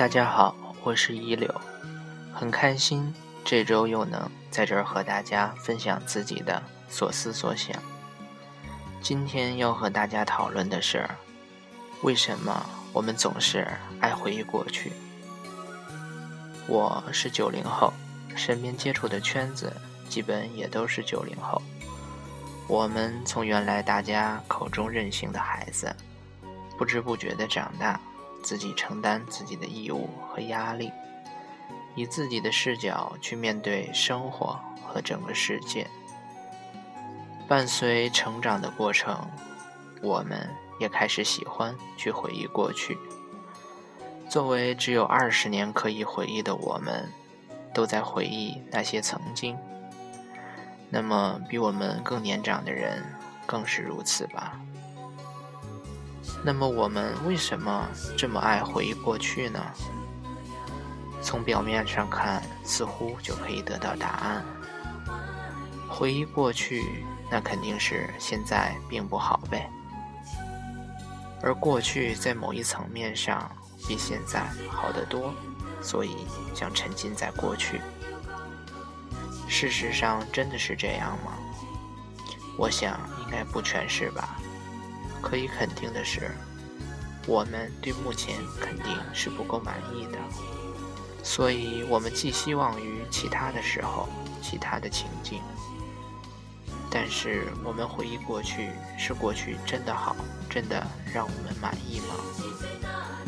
大家好，我是一柳，很开心这周又能在这儿和大家分享自己的所思所想。今天要和大家讨论的是，为什么我们总是爱回忆过去？我是九零后，身边接触的圈子基本也都是九零后。我们从原来大家口中任性的孩子，不知不觉的长大。自己承担自己的义务和压力，以自己的视角去面对生活和整个世界。伴随成长的过程，我们也开始喜欢去回忆过去。作为只有二十年可以回忆的我们，都在回忆那些曾经。那么，比我们更年长的人更是如此吧。那么我们为什么这么爱回忆过去呢？从表面上看，似乎就可以得到答案。回忆过去，那肯定是现在并不好呗。而过去在某一层面上比现在好得多，所以想沉浸在过去。事实上，真的是这样吗？我想应该不全是吧。可以肯定的是，我们对目前肯定是不够满意的，所以我们寄希望于其他的时候、其他的情境。但是我们回忆过去，是过去真的好，真的让我们满意吗？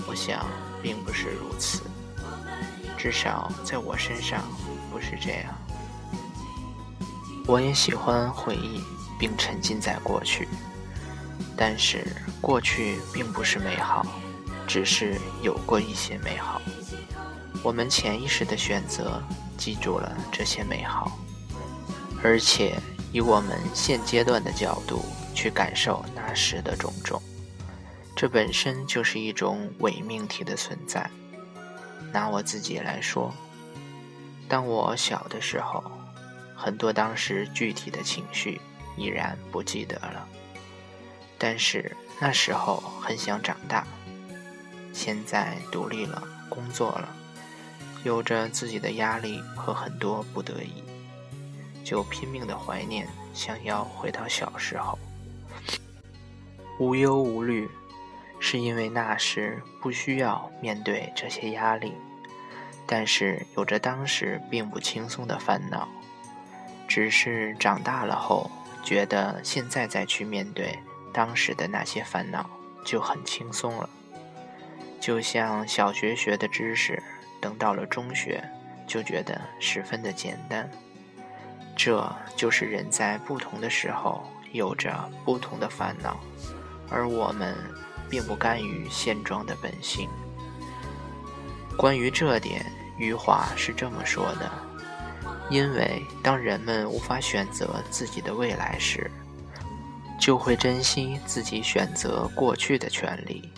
我想并不是如此，至少在我身上不是这样。我也喜欢回忆，并沉浸在过去。但是过去并不是美好，只是有过一些美好。我们潜意识的选择记住了这些美好，而且以我们现阶段的角度去感受那时的种种，这本身就是一种伪命题的存在。拿我自己来说，当我小的时候，很多当时具体的情绪已然不记得了。但是那时候很想长大，现在独立了，工作了，有着自己的压力和很多不得已，就拼命的怀念，想要回到小时候，无忧无虑，是因为那时不需要面对这些压力，但是有着当时并不轻松的烦恼，只是长大了后，觉得现在再去面对。当时的那些烦恼就很轻松了，就像小学学的知识，等到了中学就觉得十分的简单。这就是人在不同的时候有着不同的烦恼，而我们并不甘于现状的本性。关于这点，余华是这么说的：因为当人们无法选择自己的未来时，就会珍惜自己选择过去的权利。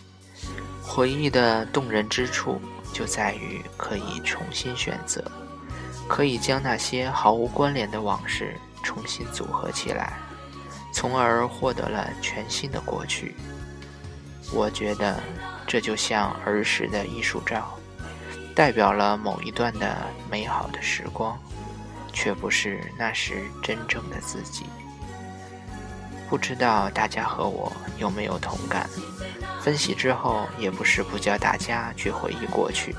回忆的动人之处就在于可以重新选择，可以将那些毫无关联的往事重新组合起来，从而获得了全新的过去。我觉得这就像儿时的艺术照，代表了某一段的美好的时光，却不是那时真正的自己。不知道大家和我有没有同感？分析之后也不是不叫大家去回忆过去，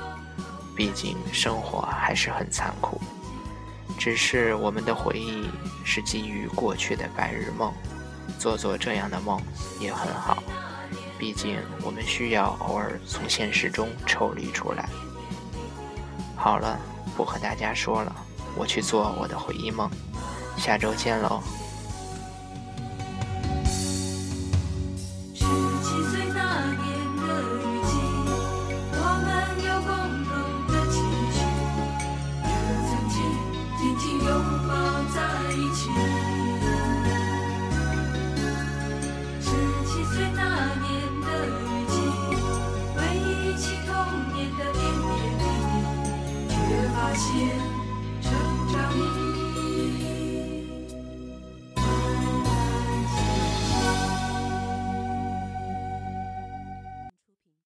毕竟生活还是很残酷。只是我们的回忆是基于过去的白日梦，做做这样的梦也很好。毕竟我们需要偶尔从现实中抽离出来。好了，不和大家说了，我去做我的回忆梦。下周见喽。